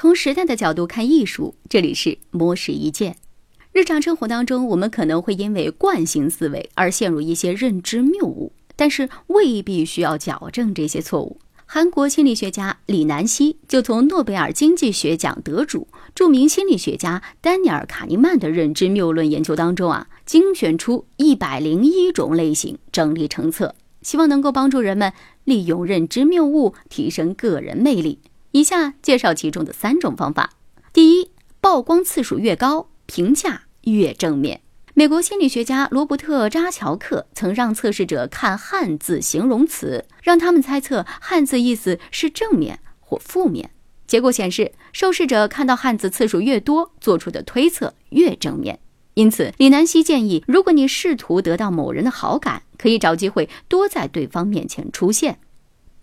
从时代的角度看艺术，这里是摸石一见。日常生活当中，我们可能会因为惯性思维而陷入一些认知谬误，但是未必需要矫正这些错误。韩国心理学家李南希就从诺贝尔经济学奖得主、著名心理学家丹尼尔·卡尼曼的认知谬论研究当中啊，精选出一百零一种类型，整理成册，希望能够帮助人们利用认知谬误提升个人魅力。以下介绍其中的三种方法。第一，曝光次数越高，评价越正面。美国心理学家罗伯特·扎乔克曾让测试者看汉字形容词，让他们猜测汉字意思是正面或负面。结果显示，受试者看到汉字次数越多，做出的推测越正面。因此，李南希建议，如果你试图得到某人的好感，可以找机会多在对方面前出现。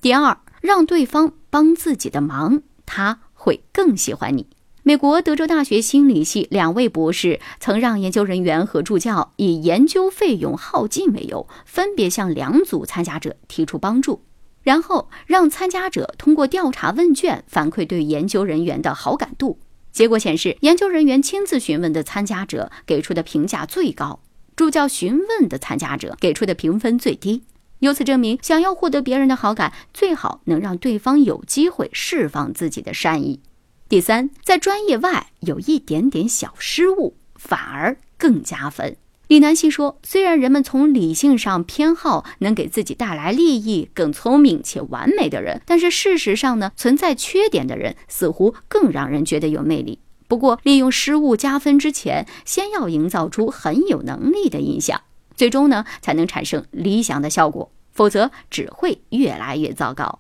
第二，让对方。帮自己的忙，他会更喜欢你。美国德州大学心理系两位博士曾让研究人员和助教以研究费用耗尽为由，分别向两组参加者提出帮助，然后让参加者通过调查问卷反馈对研究人员的好感度。结果显示，研究人员亲自询问的参加者给出的评价最高，助教询问的参加者给出的评分最低。由此证明，想要获得别人的好感，最好能让对方有机会释放自己的善意。第三，在专业外有一点点小失误，反而更加分。李南希说：“虽然人们从理性上偏好能给自己带来利益、更聪明且完美的人，但是事实上呢，存在缺点的人似乎更让人觉得有魅力。不过，利用失误加分之前，先要营造出很有能力的印象。”最终呢，才能产生理想的效果，否则只会越来越糟糕。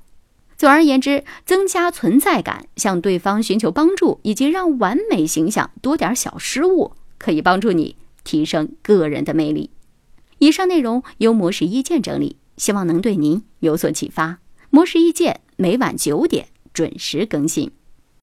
总而言之，增加存在感，向对方寻求帮助，以及让完美形象多点小失误，可以帮助你提升个人的魅力。以上内容由模式意见整理，希望能对您有所启发。模式意见每晚九点准时更新。